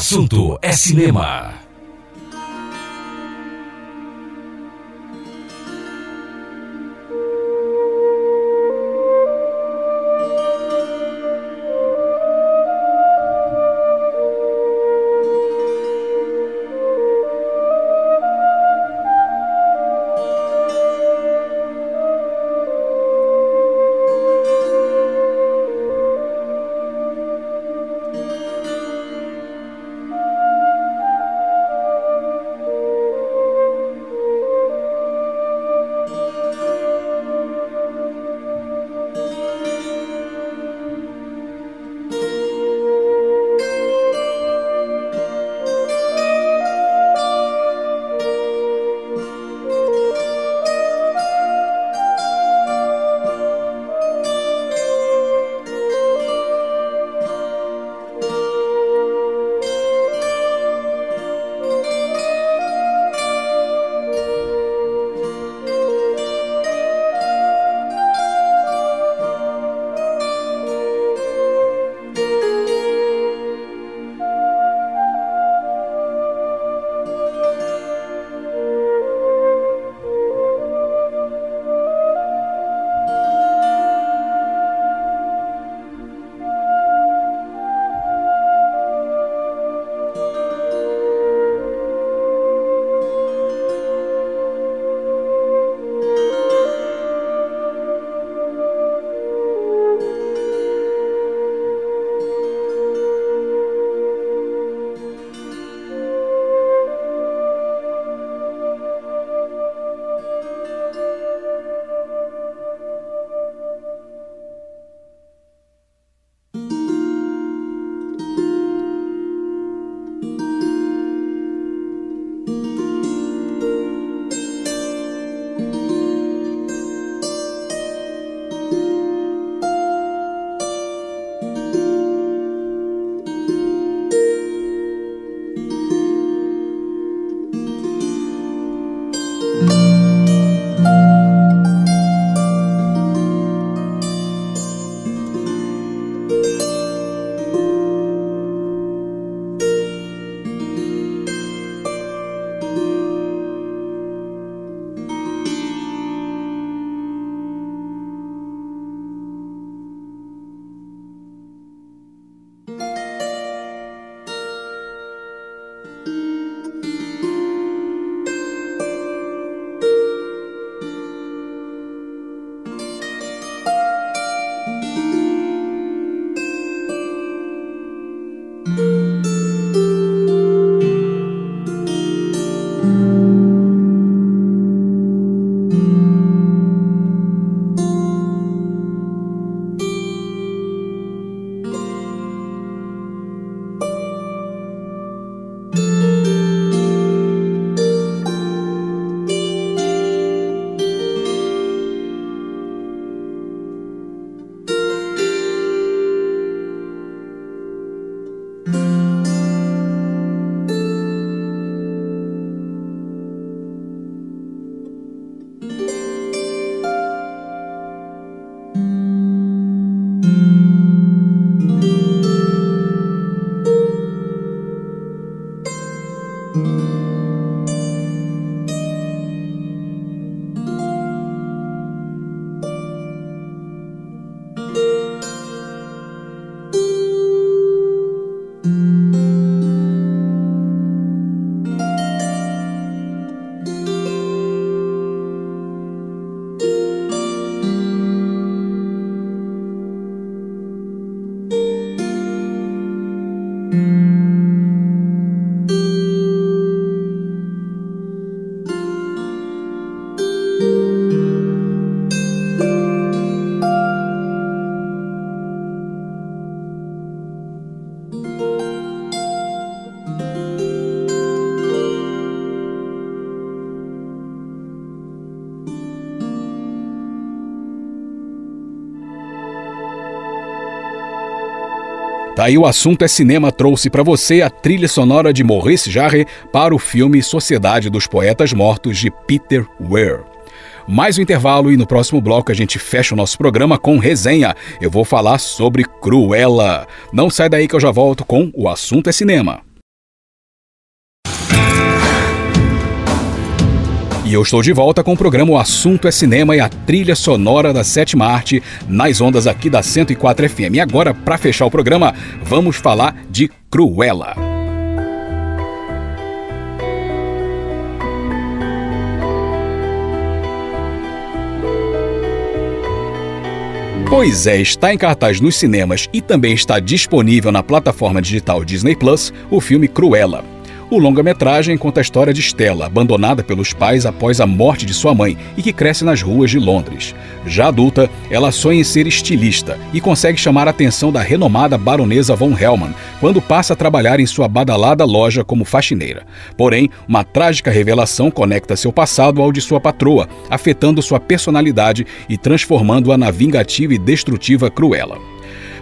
Assunto é cinema. Daí o assunto é cinema trouxe para você a trilha sonora de Maurice Jarre para o filme Sociedade dos Poetas Mortos de Peter Weir. Mais um intervalo e no próximo bloco a gente fecha o nosso programa com resenha. Eu vou falar sobre Cruella. Não sai daí que eu já volto com O Assunto é Cinema. E eu estou de volta com o programa O Assunto é Cinema e a trilha sonora da sétima arte nas ondas aqui da 104 FM. E agora, para fechar o programa, vamos falar de Cruella. Pois é, está em cartaz nos cinemas e também está disponível na plataforma digital Disney Plus o filme Cruella. O longa-metragem conta a história de Stella, abandonada pelos pais após a morte de sua mãe e que cresce nas ruas de Londres. Já adulta, ela sonha em ser estilista e consegue chamar a atenção da renomada baronesa von Hellman quando passa a trabalhar em sua badalada loja como faxineira. Porém, uma trágica revelação conecta seu passado ao de sua patroa, afetando sua personalidade e transformando-a na vingativa e destrutiva Cruella.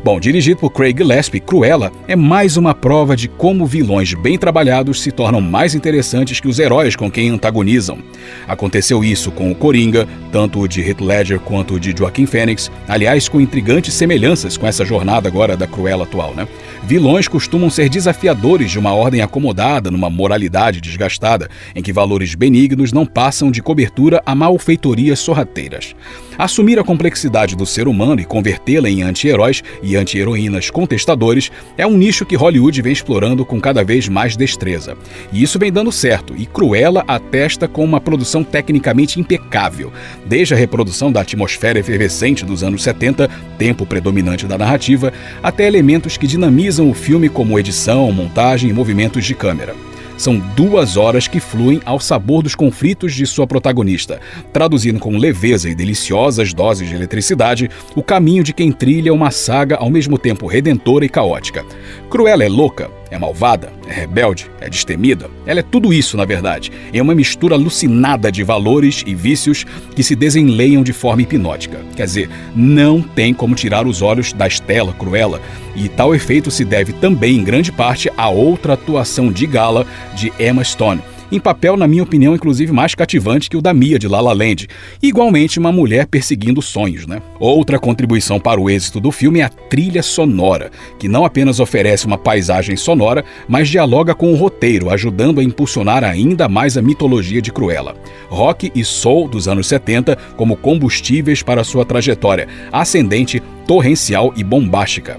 Bom, dirigido por Craig Gillespie, Cruella é mais uma prova de como vilões bem trabalhados se tornam mais interessantes que os heróis com quem antagonizam. Aconteceu isso com o Coringa, tanto o de Heath Ledger quanto o de Joaquin Phoenix, aliás, com intrigantes semelhanças com essa jornada agora da Cruella atual, né? Vilões costumam ser desafiadores de uma ordem acomodada numa moralidade desgastada, em que valores benignos não passam de cobertura a malfeitorias sorrateiras. Assumir a complexidade do ser humano e convertê-la em anti-heróis e anti-heroínas contestadores é um nicho que Hollywood vem explorando com cada vez mais destreza. E isso vem dando certo, e Cruella atesta com uma produção tecnicamente impecável, desde a reprodução da atmosfera efervescente dos anos 70, tempo predominante da narrativa, até elementos que dinamizam o filme como edição, montagem e movimentos de câmera. São duas horas que fluem ao sabor dos conflitos de sua protagonista, traduzindo com leveza e deliciosas doses de eletricidade o caminho de quem trilha uma saga ao mesmo tempo redentora e caótica. Cruella é louca, é malvada, é rebelde, é destemida. Ela é tudo isso, na verdade. É uma mistura alucinada de valores e vícios que se desenleiam de forma hipnótica. Quer dizer, não tem como tirar os olhos da Estela Cruella. E tal efeito se deve também, em grande parte, a outra atuação de gala de Emma Stone em papel, na minha opinião, inclusive mais cativante que o da Mia de La La Land. Igualmente, uma mulher perseguindo sonhos, né? Outra contribuição para o êxito do filme é a trilha sonora, que não apenas oferece uma paisagem sonora, mas dialoga com o roteiro, ajudando a impulsionar ainda mais a mitologia de Cruella. Rock e soul dos anos 70 como combustíveis para sua trajetória ascendente, torrencial e bombástica.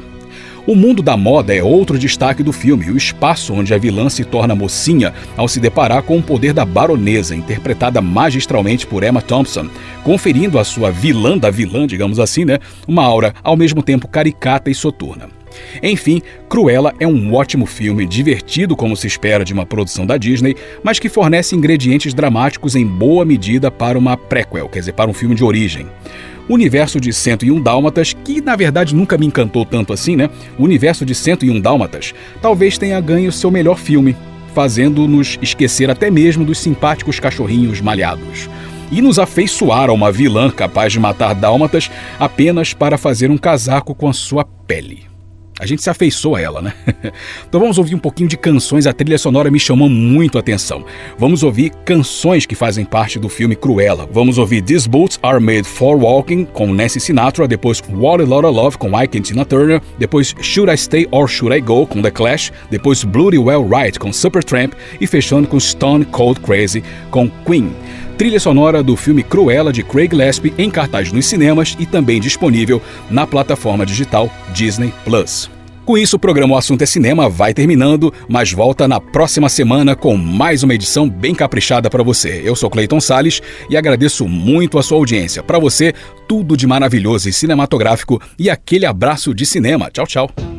O mundo da moda é outro destaque do filme, o espaço onde a vilã se torna mocinha ao se deparar com o poder da baronesa, interpretada magistralmente por Emma Thompson, conferindo à sua vilã da vilã, digamos assim, né, uma aura ao mesmo tempo caricata e soturna. Enfim, Cruella é um ótimo filme, divertido como se espera de uma produção da Disney, mas que fornece ingredientes dramáticos em boa medida para uma prequel, quer dizer, para um filme de origem. O universo de 101 Dálmatas, que na verdade nunca me encantou tanto assim, né? O universo de 101 Dálmatas talvez tenha ganho seu melhor filme, fazendo-nos esquecer até mesmo dos simpáticos cachorrinhos malhados. E nos afeiçoar a uma vilã capaz de matar dálmatas apenas para fazer um casaco com a sua pele. A gente se afeiçoa a ela, né? *laughs* então vamos ouvir um pouquinho de canções. A trilha sonora me chamou muito a atenção. Vamos ouvir canções que fazem parte do filme Cruella. Vamos ouvir These Boots Are Made for Walking com Nancy Sinatra, depois What a Lot of Love com Ike and Tina Turner, depois Should I Stay or Should I Go com The Clash, depois Bloody Well Right com Supertramp e fechando com Stone Cold Crazy com Queen trilha sonora do filme Cruella de Craig Gillespie em cartaz nos cinemas e também disponível na plataforma digital Disney Plus. Com isso, o programa O Assunto é Cinema vai terminando, mas volta na próxima semana com mais uma edição bem caprichada para você. Eu sou Clayton Sales e agradeço muito a sua audiência. Para você, tudo de maravilhoso e cinematográfico e aquele abraço de cinema. Tchau, tchau.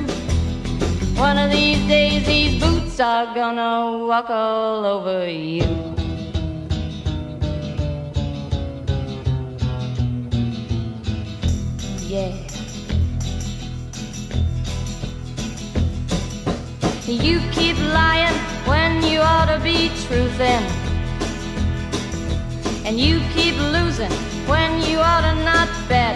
One of these days, these boots are gonna walk all over you. Yeah. You keep lying when you ought to be truthing. And you keep losing when you ought to not bet.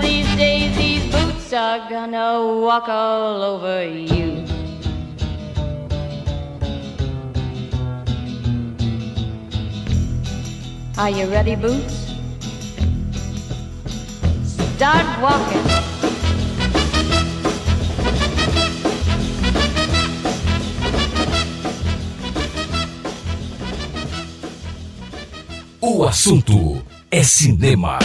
These days, these boots are gonna walk all over you. Are you ready, Boots? Start walking. O assunto é cinema.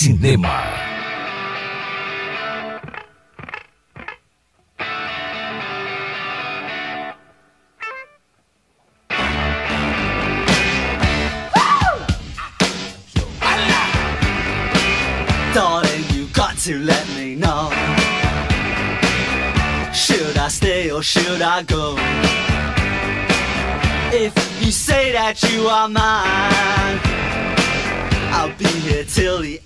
Cinema. Darling, you got to let me know. Should I stay or should I go? If you say that you are mine, I'll be here till the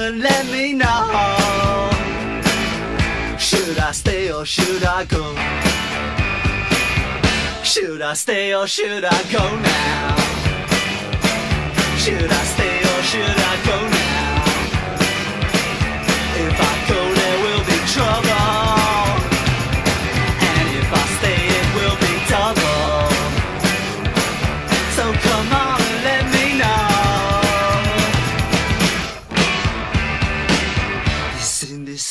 and let me know. Should I stay or should I go? Should I stay or should I go now? Should I stay or should I go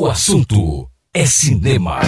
O assunto é cinema.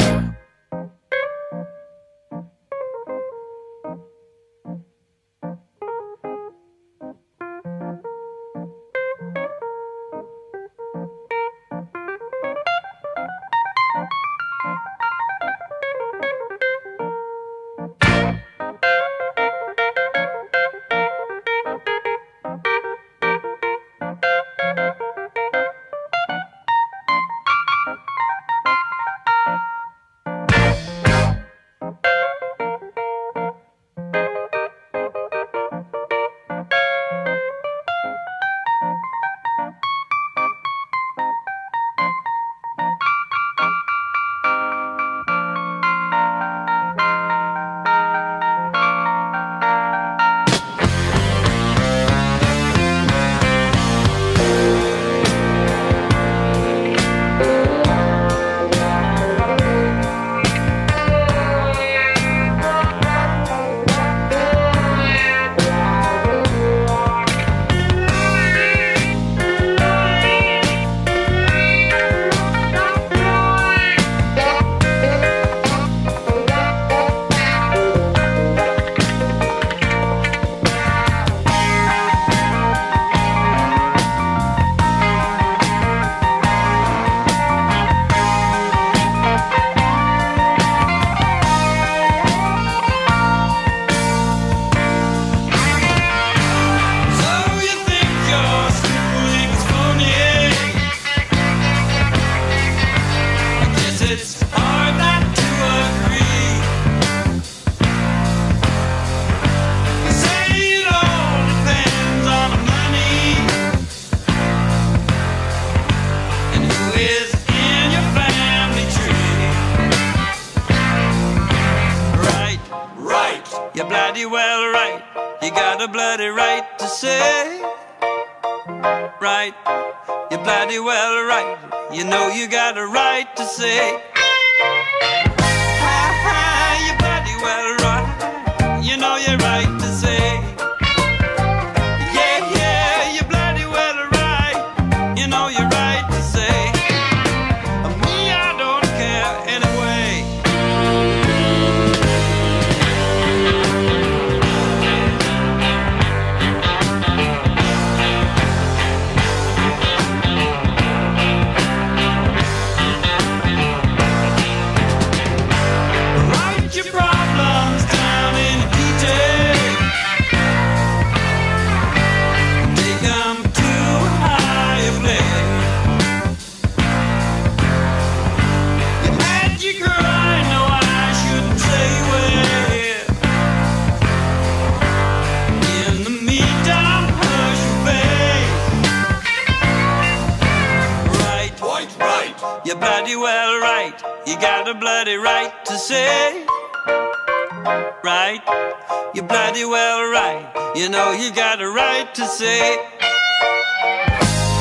mighty well right. You know you got a right to say.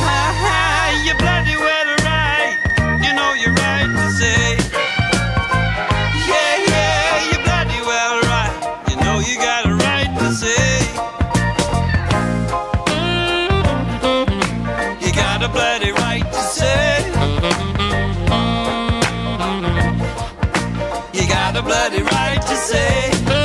Ha, you bloody well right. You know you're right to say. Yeah, yeah, you bloody well right. You know you got a right to say. You got a bloody right to say. You got a bloody right to say.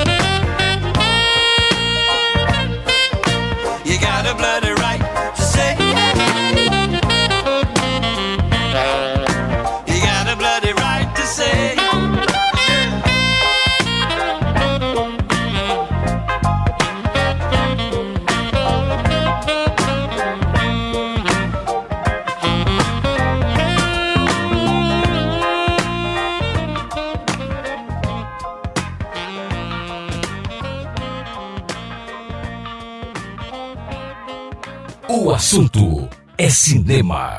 assunto é cinema.